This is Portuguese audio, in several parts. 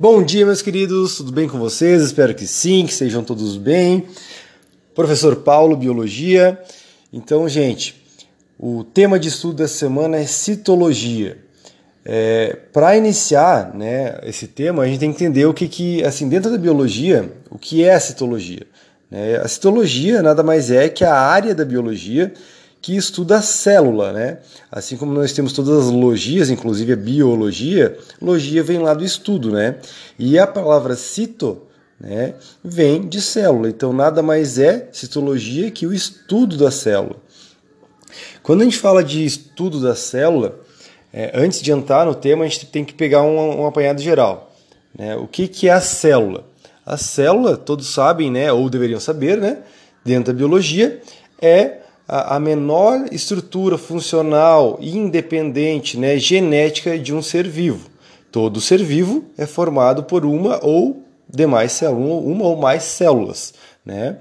Bom dia, meus queridos, tudo bem com vocês? Espero que sim, que sejam todos bem. Professor Paulo, Biologia. Então, gente, o tema de estudo dessa semana é citologia. É, Para iniciar né, esse tema, a gente tem que entender o que, que, assim, dentro da biologia, o que é a citologia. Né? A citologia nada mais é que a área da biologia que estuda a célula, né? Assim como nós temos todas as logias, inclusive a biologia, logia vem lá do estudo, né? E a palavra cito, né, vem de célula. Então nada mais é citologia que o estudo da célula. Quando a gente fala de estudo da célula, é, antes de entrar no tema, a gente tem que pegar um, um apanhado geral. Né? O que, que é a célula? A célula, todos sabem, né, ou deveriam saber, né, dentro da biologia, é a menor estrutura funcional independente, né, genética de um ser vivo. Todo ser vivo é formado por uma ou demais células, uma ou mais células, né?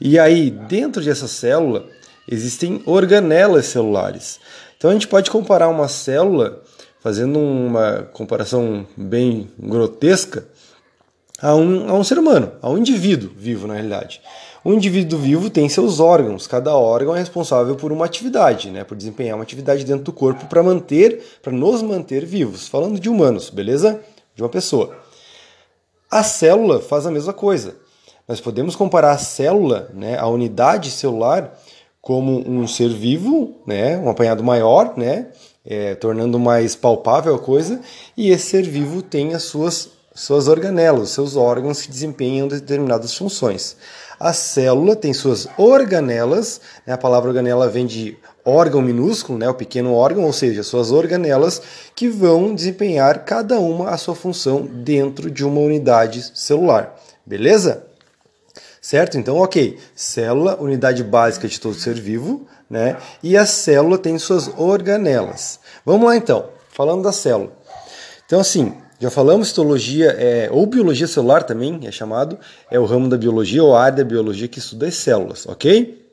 E aí, dentro dessa célula, existem organelas celulares. Então a gente pode comparar uma célula, fazendo uma comparação bem grotesca, a um, a um ser humano, a um indivíduo vivo na realidade. O indivíduo vivo tem seus órgãos, cada órgão é responsável por uma atividade, né, por desempenhar uma atividade dentro do corpo para manter, para nos manter vivos. Falando de humanos, beleza? De uma pessoa. A célula faz a mesma coisa. Nós podemos comparar a célula, né, a unidade celular, como um ser vivo, né, um apanhado maior, né, é, tornando mais palpável a coisa, e esse ser vivo tem as suas, suas organelas, seus órgãos que desempenham determinadas funções. A célula tem suas organelas, né? a palavra organela vem de órgão minúsculo, né? o pequeno órgão, ou seja, suas organelas que vão desempenhar cada uma a sua função dentro de uma unidade celular. Beleza? Certo? Então, ok. Célula, unidade básica de todo ser vivo, né? E a célula tem suas organelas. Vamos lá então, falando da célula. Então, assim, já falamos histologia, é, ou biologia celular também é chamado, é o ramo da biologia ou a área da biologia que estuda as células, ok?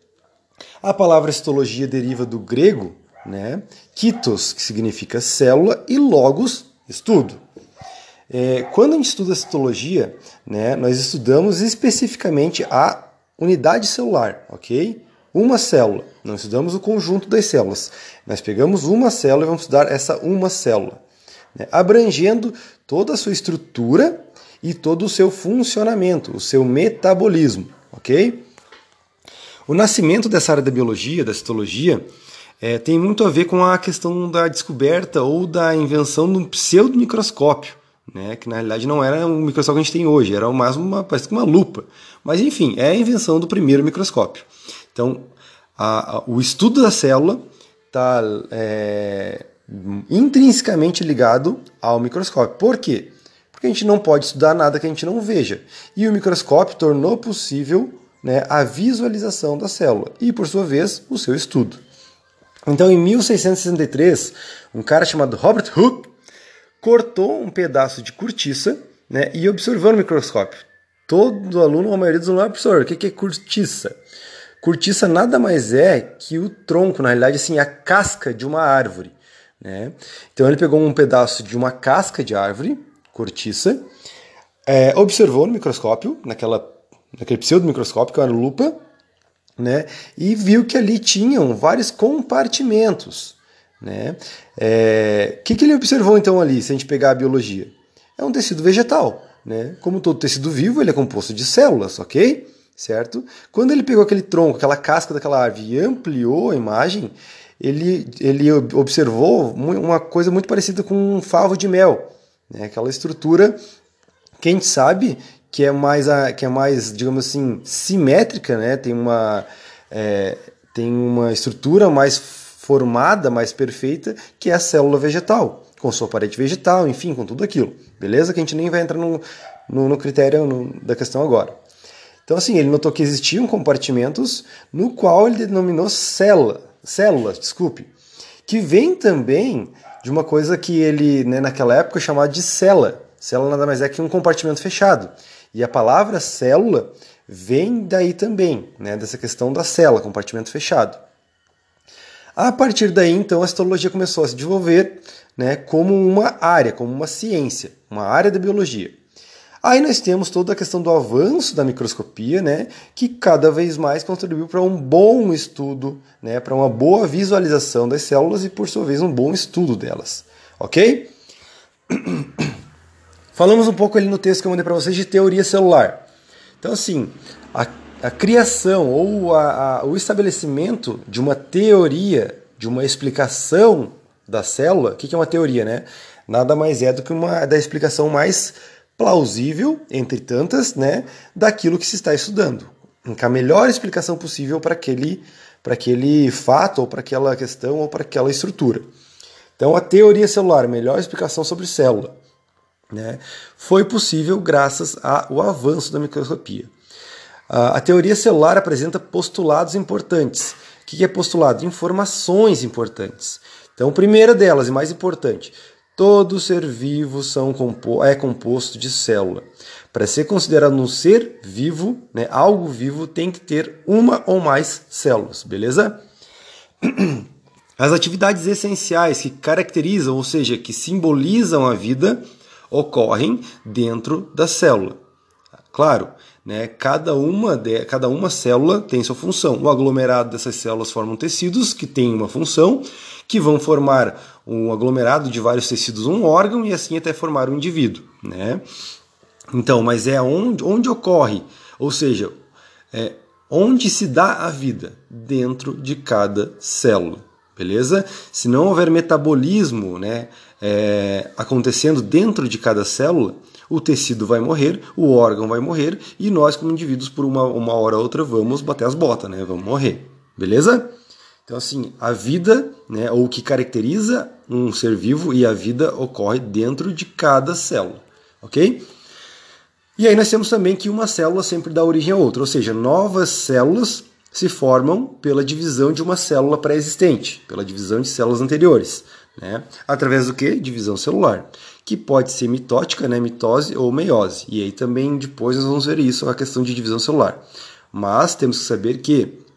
A palavra histologia deriva do grego, né? Kitos, que significa célula, e logos, estudo. É, quando a gente estuda citologia, né, nós estudamos especificamente a unidade celular, ok? Uma célula. Não estudamos o conjunto das células. Nós pegamos uma célula e vamos estudar essa uma célula né, abrangendo toda a sua estrutura e todo o seu funcionamento, o seu metabolismo, ok? O nascimento dessa área da biologia, da citologia, é, tem muito a ver com a questão da descoberta ou da invenção do pseudomicroscópio, né, que na realidade não era o microscópio que a gente tem hoje, era mais uma, parece que uma lupa. Mas enfim, é a invenção do primeiro microscópio. Então, a, a, o estudo da célula está é, intrinsecamente ligado ao microscópio. Por quê? Porque a gente não pode estudar nada que a gente não veja. E o microscópio tornou possível né, a visualização da célula e, por sua vez, o seu estudo. Então, em 1663, um cara chamado Robert Hooke cortou um pedaço de cortiça né, e observou no microscópio. Todo aluno, a maioria dos alunos, absorve. O que é cortiça? Cortiça nada mais é que o tronco, na realidade, assim, a casca de uma árvore. Né? Então ele pegou um pedaço de uma casca de árvore, cortiça, é, observou no microscópio, naquela, naquele pseudo-microscópio, que era lupa, né? e viu que ali tinham vários compartimentos. Né? É, o que, que ele observou então ali, se a gente pegar a biologia? É um tecido vegetal. Né? Como todo tecido vivo, ele é composto de células, ok? Certo? Quando ele pegou aquele tronco, aquela casca daquela árvore e ampliou a imagem, ele, ele observou uma coisa muito parecida com um favo de mel, né? aquela estrutura que a gente sabe que é mais, que é mais digamos assim, simétrica, né? tem, uma, é, tem uma estrutura mais formada, mais perfeita, que é a célula vegetal, com sua parede vegetal, enfim, com tudo aquilo. Beleza? Que a gente nem vai entrar no, no, no critério no, da questão agora. Então, assim, ele notou que existiam compartimentos no qual ele denominou célula, células, desculpe, que vem também de uma coisa que ele, né, naquela época, chamava de célula. Célula nada mais é que um compartimento fechado. E a palavra célula vem daí também, né, dessa questão da célula, compartimento fechado. A partir daí, então, a histologia começou a se desenvolver né, como uma área, como uma ciência, uma área da biologia. Aí nós temos toda a questão do avanço da microscopia, né, que cada vez mais contribuiu para um bom estudo, né, para uma boa visualização das células e, por sua vez, um bom estudo delas. Ok? Falamos um pouco ali no texto que eu mandei para vocês de teoria celular. Então, assim, a, a criação ou a, a, o estabelecimento de uma teoria, de uma explicação da célula, o que, que é uma teoria, né? Nada mais é do que uma da explicação mais plausível, entre tantas, né, daquilo que se está estudando. Com a melhor explicação possível para aquele, para aquele fato, ou para aquela questão, ou para aquela estrutura. Então, a teoria celular, a melhor explicação sobre célula, né, foi possível graças ao avanço da microscopia. A teoria celular apresenta postulados importantes. O que é postulado? Informações importantes. Então, primeira delas e mais importante, Todo ser vivo são, é composto de célula. Para ser considerado um ser vivo, né, algo vivo tem que ter uma ou mais células, beleza? As atividades essenciais que caracterizam, ou seja, que simbolizam a vida, ocorrem dentro da célula. Claro, né, cada, uma de, cada uma célula tem sua função. O aglomerado dessas células formam tecidos que têm uma função, que vão formar um aglomerado de vários tecidos, um órgão, e assim até formar um indivíduo. Né? Então, mas é onde, onde ocorre, ou seja, é onde se dá a vida dentro de cada célula. Beleza? Se não houver metabolismo né, é, acontecendo dentro de cada célula, o tecido vai morrer, o órgão vai morrer e nós, como indivíduos, por uma, uma hora ou outra, vamos bater as botas, né? Vamos morrer. Beleza? Então, assim, a vida, né, ou o que caracteriza um ser vivo e a vida ocorre dentro de cada célula, ok? E aí nós temos também que uma célula sempre dá origem a outra, ou seja, novas células se formam pela divisão de uma célula pré-existente, pela divisão de células anteriores, né? através do que? Divisão celular, que pode ser mitótica, né? mitose ou meiose. E aí também depois nós vamos ver isso, a questão de divisão celular. Mas temos que saber que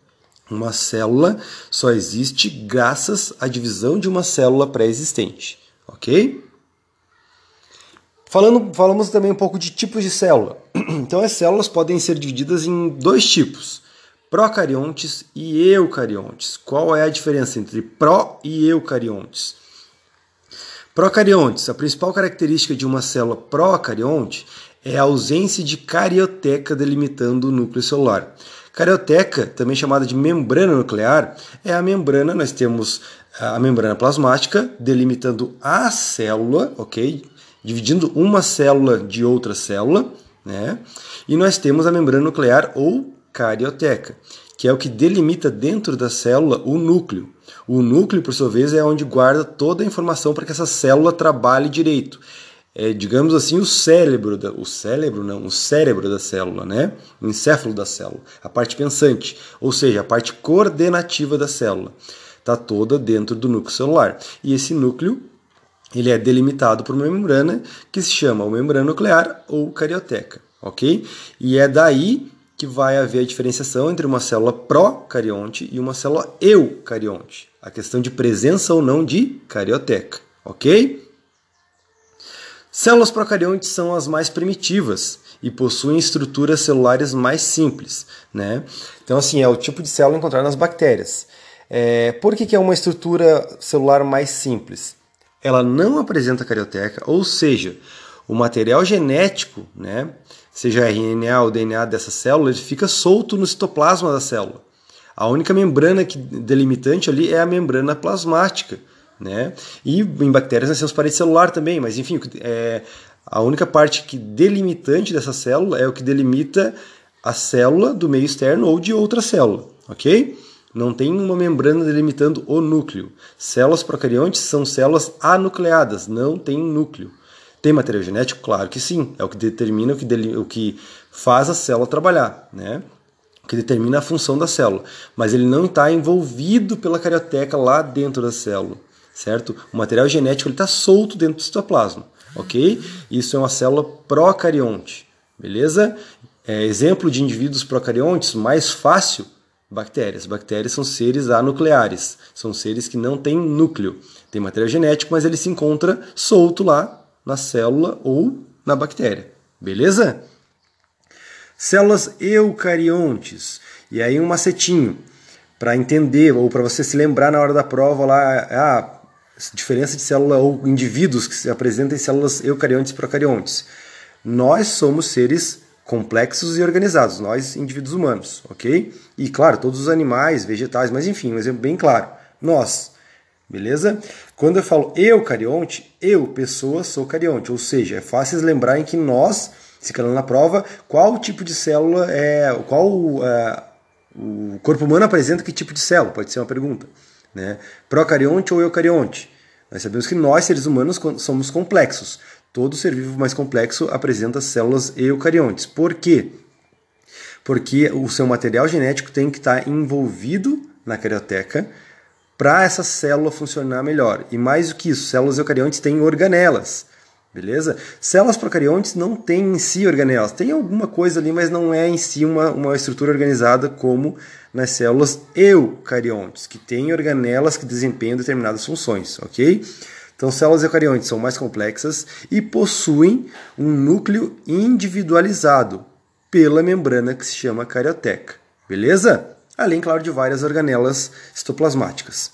uma célula só existe graças à divisão de uma célula pré-existente, ok? Falando, falamos também um pouco de tipos de célula. Então, as células podem ser divididas em dois tipos: procariontes e eucariontes. Qual é a diferença entre pró e eucariontes? Procariontes. A principal característica de uma célula procarionte é a ausência de carioteca delimitando o núcleo celular. Carioteca, também chamada de membrana nuclear, é a membrana, nós temos a membrana plasmática delimitando a célula, ok? Dividindo uma célula de outra célula, né? E nós temos a membrana nuclear ou carioteca, que é o que delimita dentro da célula o núcleo. O núcleo, por sua vez, é onde guarda toda a informação para que essa célula trabalhe direito é, digamos assim, o cérebro, da, o cérebro não, o cérebro da célula, né? O encéfalo da célula, a parte pensante, ou seja, a parte coordenativa da célula, está toda dentro do núcleo celular. E esse núcleo ele é delimitado por uma membrana que se chama membrana nuclear ou carioteca, ok? E é daí que vai haver a diferenciação entre uma célula procarionte e uma célula eucarionte, a questão de presença ou não de carioteca, ok? Células procariontes são as mais primitivas e possuem estruturas celulares mais simples. Né? Então, assim, é o tipo de célula encontrada nas bactérias. É, por que, que é uma estrutura celular mais simples? Ela não apresenta carioteca, ou seja, o material genético, né, seja RNA ou DNA dessa célula, ele fica solto no citoplasma da célula. A única membrana que, delimitante ali é a membrana plasmática né? E em bactérias nós temos parede celular também, mas enfim, é, a única parte que delimitante dessa célula é o que delimita a célula do meio externo ou de outra célula, ok? Não tem uma membrana delimitando o núcleo. Células procariontes são células anucleadas, não tem núcleo. Tem material genético? Claro que sim. É o que determina o que, o que faz a célula trabalhar, né? O que determina a função da célula. Mas ele não está envolvido pela carioteca lá dentro da célula certo? O material genético está solto dentro do citoplasma, ok? Isso é uma célula procarionte, beleza? É, exemplo de indivíduos procariontes mais fácil Bactérias. Bactérias são seres anucleares, são seres que não têm núcleo. Tem material genético, mas ele se encontra solto lá na célula ou na bactéria. Beleza? Células eucariontes. E aí um macetinho para entender ou para você se lembrar na hora da prova lá, a diferença de célula ou indivíduos que se apresentam em células eucariontes e procariontes. Nós somos seres complexos e organizados, nós indivíduos humanos, ok? E claro, todos os animais, vegetais, mas enfim, um exemplo bem claro. Nós, beleza? Quando eu falo eucarionte, eu, pessoa, sou carionte, ou seja, é fácil lembrarem que nós, se calando na prova, qual tipo de célula é, qual uh, o corpo humano apresenta que tipo de célula? Pode ser uma pergunta. Né? Procarionte ou eucarionte? Nós sabemos que nós, seres humanos, somos complexos. Todo ser vivo mais complexo apresenta células eucariontes. Por quê? Porque o seu material genético tem que estar envolvido na carioteca para essa célula funcionar melhor. E mais do que isso, células eucariontes têm organelas. Beleza? Células procariontes não têm em si organelas. Tem alguma coisa ali, mas não é em si uma, uma estrutura organizada como nas células eucariontes, que têm organelas que desempenham determinadas funções, ok? Então, células eucariontes são mais complexas e possuem um núcleo individualizado pela membrana que se chama carioteca, beleza? Além, claro, de várias organelas citoplasmáticas.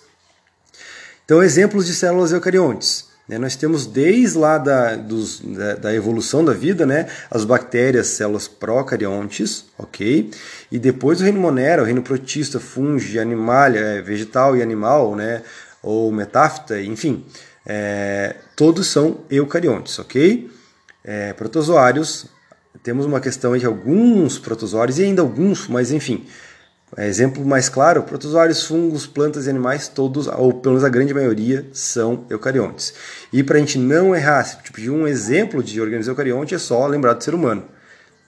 Então, exemplos de células eucariontes. Né? Nós temos desde lá da, dos, da, da, evolução da vida, né? as bactérias, células procariontes, ok? E depois o reino monera, o reino protista, fungo, animalha, é, vegetal e animal, né? ou metáfita, enfim, é, todos são eucariontes, ok? É, protozoários, temos uma questão de alguns protozoários e ainda alguns, mas enfim, exemplo mais claro, protozoários, fungos, plantas e animais, todos, ou pelo menos a grande maioria, são eucariontes. E para a gente não errar, tipo, de um exemplo de organismo eucarionte é só lembrar do ser humano.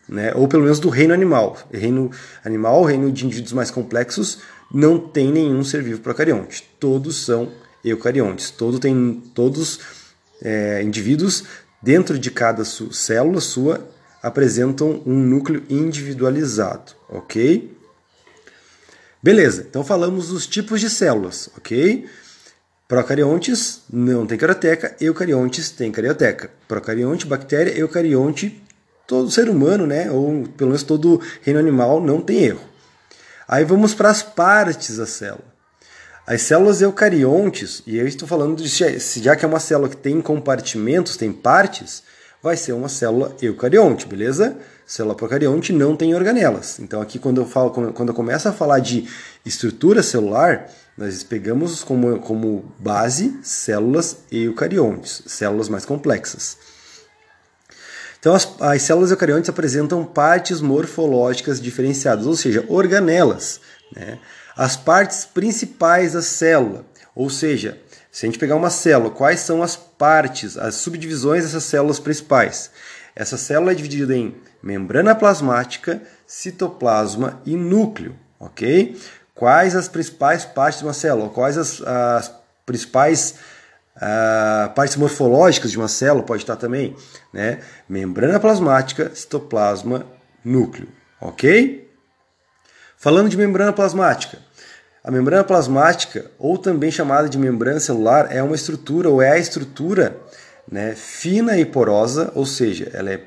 Né? Ou pelo menos do reino animal. Reino animal, reino de indivíduos mais complexos, não tem nenhum ser vivo procarionte. Todos são eucariontes. Todo tem, todos é, indivíduos dentro de cada su célula sua apresentam um núcleo individualizado, ok? Beleza, então falamos dos tipos de células, ok? Procariontes não tem carioteca, eucariontes tem carioteca. Procarionte, bactéria, eucarionte, todo ser humano, né? Ou pelo menos todo reino animal não tem erro. Aí vamos para as partes da célula. As células eucariontes, e eu estou falando de já que é uma célula que tem compartimentos, tem partes, vai ser uma célula eucarionte, beleza? Célula procarionte não tem organelas. Então aqui quando eu falo, quando eu começo a falar de estrutura celular, nós pegamos como, como base células eucariontes, células mais complexas. Então as, as células eucariontes apresentam partes morfológicas diferenciadas, ou seja, organelas. Né? As partes principais da célula, ou seja, se a gente pegar uma célula, quais são as partes, as subdivisões dessas células principais? Essa célula é dividida em membrana plasmática, citoplasma e núcleo, ok? Quais as principais partes de uma célula? Quais as, as principais uh, partes morfológicas de uma célula? Pode estar também, né? Membrana plasmática, citoplasma, núcleo, ok? Falando de membrana plasmática, a membrana plasmática, ou também chamada de membrana celular, é uma estrutura ou é a estrutura né, fina e porosa, ou seja, ela é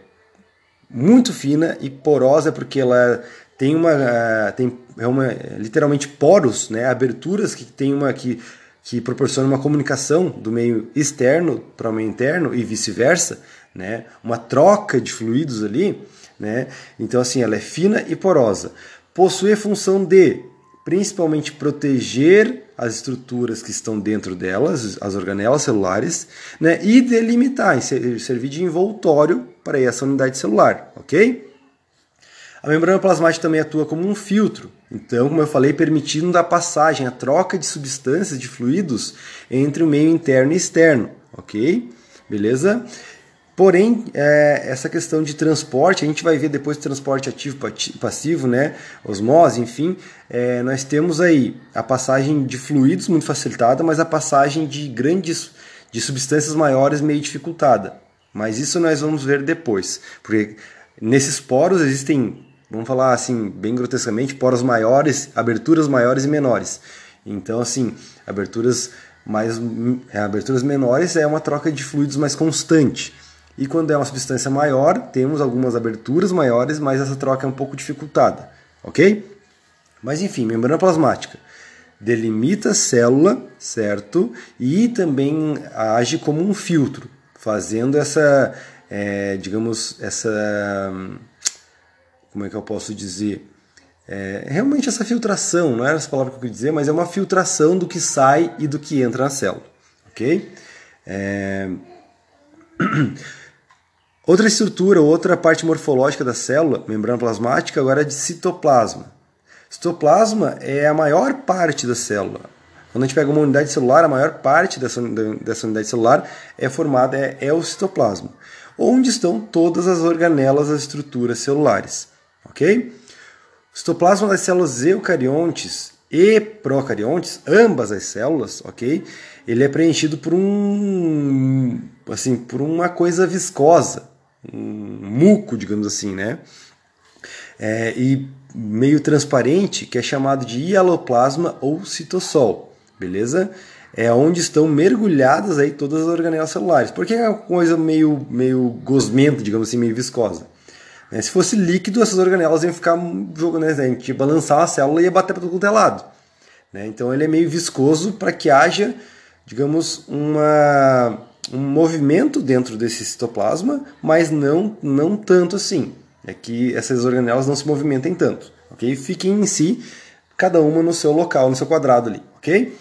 muito fina e porosa porque ela tem uma uh, tem é uma, literalmente poros, né, aberturas que tem uma que que proporciona uma comunicação do meio externo para o meio interno e vice-versa, né, uma troca de fluidos ali, né, então assim ela é fina e porosa, possui a função de principalmente proteger as estruturas que estão dentro delas, as organelas celulares, né, e delimitar, servir de envoltório para essa unidade celular, ok? A membrana plasmática também atua como um filtro, então, como eu falei, permitindo a passagem, a troca de substâncias, de fluidos entre o meio interno e externo, ok? Beleza? Porém, é, essa questão de transporte, a gente vai ver depois transporte ativo passivo, né? osmose, enfim, é, nós temos aí a passagem de fluidos muito facilitada, mas a passagem de grandes, de substâncias maiores meio dificultada. Mas isso nós vamos ver depois, porque nesses poros existem vamos falar assim, bem grotescamente, poros maiores, aberturas maiores e menores. Então, assim, aberturas mais é, aberturas menores é uma troca de fluidos mais constante. E quando é uma substância maior, temos algumas aberturas maiores, mas essa troca é um pouco dificultada, ok? Mas enfim, membrana plasmática delimita a célula, certo? E também age como um filtro, fazendo essa, é, digamos, essa, como é que eu posso dizer? É, realmente essa filtração, não era essa palavra que eu queria dizer, mas é uma filtração do que sai e do que entra na célula, ok? É... Outra estrutura, outra parte morfológica da célula, membrana plasmática, agora é de citoplasma. Citoplasma é a maior parte da célula. Quando a gente pega uma unidade celular, a maior parte dessa, dessa unidade celular é formada, é, é o citoplasma, onde estão todas as organelas das estruturas celulares. Ok? O citoplasma das células eucariontes e procariontes, ambas as células, ok? Ele é preenchido por um, assim, por uma coisa viscosa, um muco, digamos assim, né? É, e meio transparente, que é chamado de hialoplasma ou citossol, beleza? É onde estão mergulhadas aí todas as organelas celulares. Por que é uma coisa meio, meio gosmenta, digamos assim, meio viscosa? Né? Se fosse líquido, essas organelas iam ficar jogando, né? a gente ia balançar a célula e ia bater para todo é lado. Né? Então ele é meio viscoso para que haja, digamos, uma, um movimento dentro desse citoplasma, mas não, não tanto assim. É que essas organelas não se movimentem tanto, ok? Fiquem em si, cada uma no seu local, no seu quadrado ali, ok?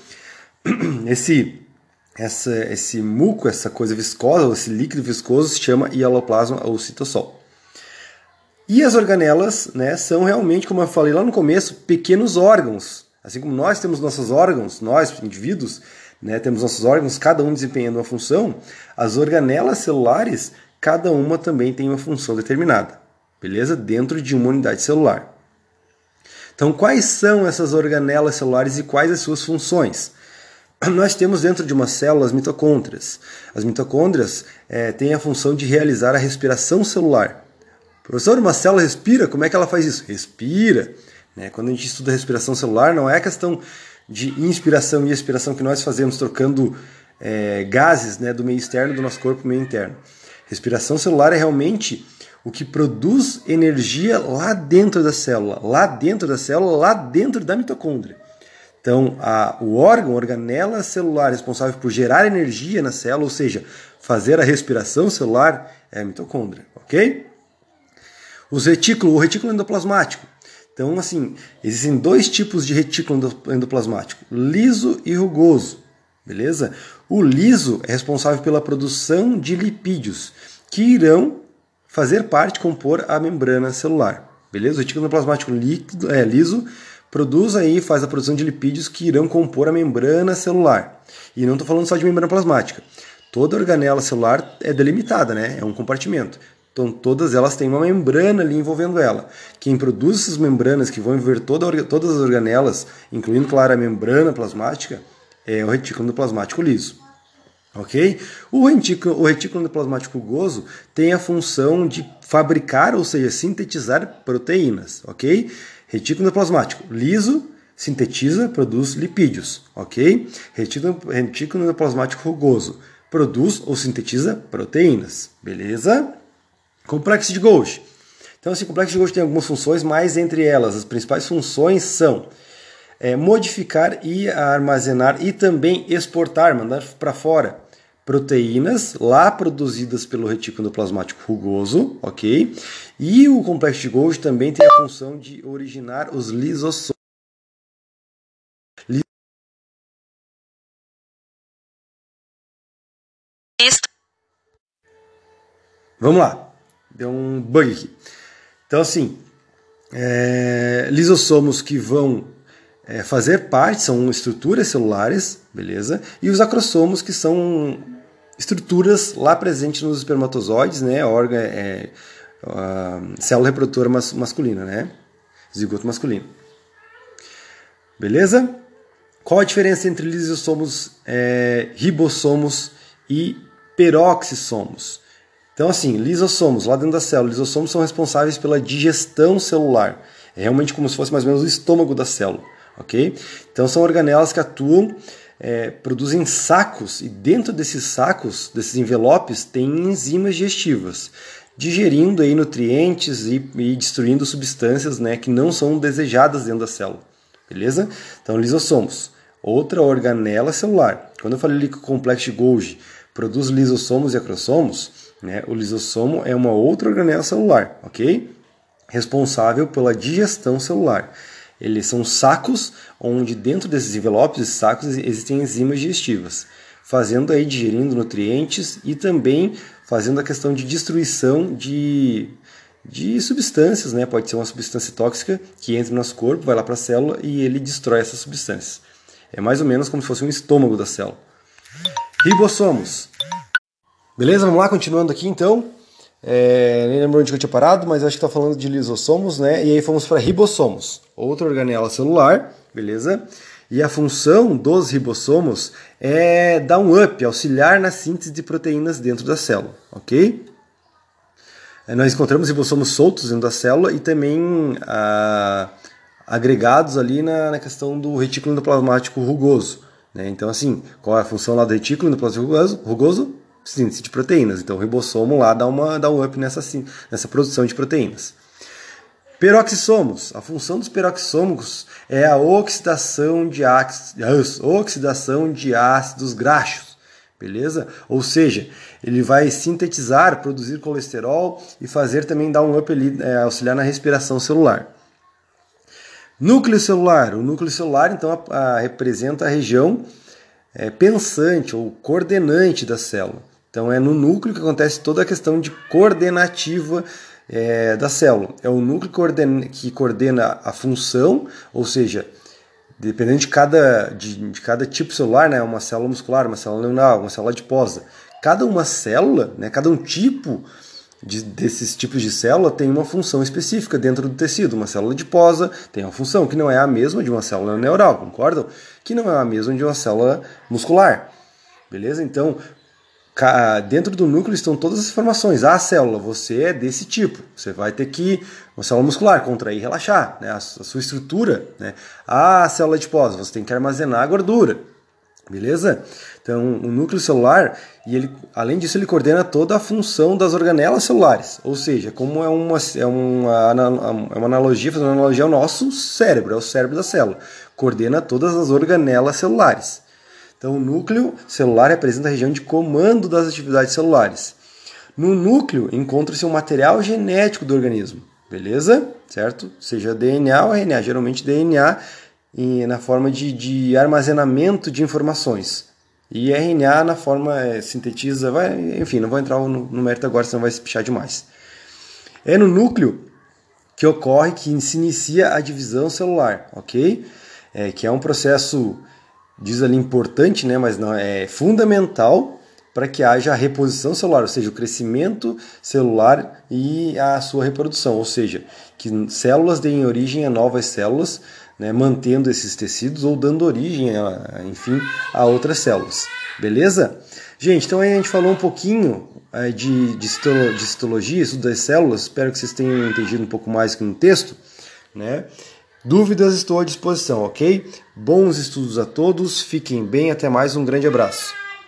Esse, essa, esse muco, essa coisa viscosa, esse líquido viscoso se chama hialoplasma ou citossol. E as organelas né, são realmente, como eu falei lá no começo, pequenos órgãos. Assim como nós temos nossos órgãos, nós, indivíduos, né, temos nossos órgãos, cada um desempenhando uma função, as organelas celulares, cada uma também tem uma função determinada, beleza? Dentro de uma unidade celular. Então, quais são essas organelas celulares e quais as suas funções? Nós temos dentro de uma célula as mitocôndrias. As mitocôndrias é, têm a função de realizar a respiração celular. Professor, uma célula respira? Como é que ela faz isso? Respira. Né? Quando a gente estuda respiração celular, não é questão de inspiração e expiração que nós fazemos trocando é, gases né, do meio externo do nosso corpo meio interno. Respiração celular é realmente o que produz energia lá dentro da célula, lá dentro da célula, lá dentro da mitocôndria. Então, a, o órgão, a organela celular responsável por gerar energia na célula, ou seja, fazer a respiração celular, é a mitocôndria, ok? Os retículos, o retículo endoplasmático. Então, assim, existem dois tipos de retículo endoplasmático, liso e rugoso, beleza? O liso é responsável pela produção de lipídios, que irão fazer parte, compor a membrana celular, beleza? O retículo endoplasmático líquido, é, liso produz aí, faz a produção de lipídios que irão compor a membrana celular. E não estou falando só de membrana plasmática. Toda organela celular é delimitada, né? É um compartimento. Então todas elas têm uma membrana ali envolvendo ela. Quem produz essas membranas que vão envolver toda, todas as organelas, incluindo, claro, a membrana plasmática, é o retículo endoplasmático liso. Ok? O retículo, o retículo endoplasmático rugoso tem a função de fabricar, ou seja, sintetizar proteínas. Ok? Retículo endoplasmático liso sintetiza, produz lipídios. Ok? Retículo, retículo endoplasmático rugoso produz ou sintetiza proteínas. Beleza? Complexo de Golgi. Então, esse complexo de Golgi tem algumas funções, mas entre elas, as principais funções são é, modificar e armazenar e também exportar, mandar para fora proteínas lá produzidas pelo retículo plasmático rugoso, ok? E o complexo de Golgi também tem a função de originar os lisossomos. Vamos lá deu um bug aqui. Então, assim, é, lisossomos que vão é, fazer parte, são estruturas celulares, beleza? E os acrossomos que são estruturas lá presentes nos espermatozoides, né? Órgão, é, célula reprodutora mas, masculina, né? Zigoto masculino. Beleza? Qual a diferença entre lisossomos, é, ribossomos e peroxissomos? Então, assim, lisossomos, lá dentro da célula, lisossomos são responsáveis pela digestão celular. É realmente como se fosse mais ou menos o estômago da célula, ok? Então, são organelas que atuam, é, produzem sacos, e dentro desses sacos, desses envelopes, tem enzimas digestivas, digerindo aí nutrientes e, e destruindo substâncias né, que não são desejadas dentro da célula, beleza? Então, lisossomos. Outra organela celular. Quando eu falei que o complexo de Golgi produz lisossomos e acrossomos, né? O lisossomo é uma outra organela celular, ok? Responsável pela digestão celular. Eles são sacos onde dentro desses envelopes, esses sacos, existem enzimas digestivas, fazendo aí digerindo nutrientes e também fazendo a questão de destruição de, de substâncias, né? Pode ser uma substância tóxica que entra no nosso corpo, vai lá para a célula e ele destrói essas substâncias. É mais ou menos como se fosse um estômago da célula. Ribossomos Beleza? Vamos lá, continuando aqui então. É, nem lembro onde eu tinha parado, mas acho que está falando de lisossomos, né? E aí fomos para ribossomos, outra organela celular, beleza? E a função dos ribossomos é dar um up, auxiliar na síntese de proteínas dentro da célula, ok? É, nós encontramos ribossomos soltos dentro da célula e também ah, agregados ali na, na, questão do retículo endoplasmático rugoso. Né? Então, assim, qual é a função lá do retículo endoplasmático rugoso? Síntese de proteínas. Então o ribossomo lá dá, uma, dá um up nessa, nessa produção de proteínas. Peroxissomos. A função dos peroxissomos é a oxidação de, oxidação de ácidos graxos. Beleza? Ou seja, ele vai sintetizar, produzir colesterol e fazer também dar um up ali, é, auxiliar na respiração celular. Núcleo celular. O núcleo celular, então, a, a, representa a região é, pensante ou coordenante da célula. Então é no núcleo que acontece toda a questão de coordenativa é, da célula. É o núcleo que coordena, que coordena a função, ou seja, dependendo de cada, de, de, cada tipo celular, né, uma célula muscular, uma célula neuronal, uma célula adiposa, cada uma célula, né, cada um tipo de, desses tipos de célula tem uma função específica dentro do tecido. Uma célula adiposa tem uma função que não é a mesma de uma célula neural, concordam? Que não é a mesma de uma célula muscular. Beleza? Então, dentro do núcleo estão todas as informações. Ah, célula, você é desse tipo. Você vai ter que, uma célula muscular, contrair e relaxar, né? a, sua estrutura. Né? Ah, célula adiposa, você tem que armazenar a gordura. Beleza? Então, o núcleo celular, e ele, além disso, ele coordena toda a função das organelas celulares. Ou seja, como é uma, é uma, é uma analogia, fazendo uma analogia ao nosso cérebro, é o cérebro da célula. Coordena todas as organelas celulares. Então, o núcleo celular representa a região de comando das atividades celulares. No núcleo encontra-se o um material genético do organismo, beleza? Certo? Seja DNA ou RNA, geralmente DNA na forma de, de armazenamento de informações. E RNA na forma é, sintetiza, vai, enfim, não vou entrar no, no mérito agora, senão vai se pichar demais. É no núcleo que ocorre, que se inicia a divisão celular, ok? É, que é um processo diz ali importante, né, mas não é fundamental para que haja a reposição celular, ou seja, o crescimento celular e a sua reprodução, ou seja, que células deem origem a novas células, né, mantendo esses tecidos ou dando origem, a, enfim, a outras células. Beleza? Gente, então aí a gente falou um pouquinho é, de, de, citolo, de citologia, estudo das células, espero que vocês tenham entendido um pouco mais que no texto, né? Dúvidas estou à disposição, ok? Bons estudos a todos, fiquem bem, até mais, um grande abraço.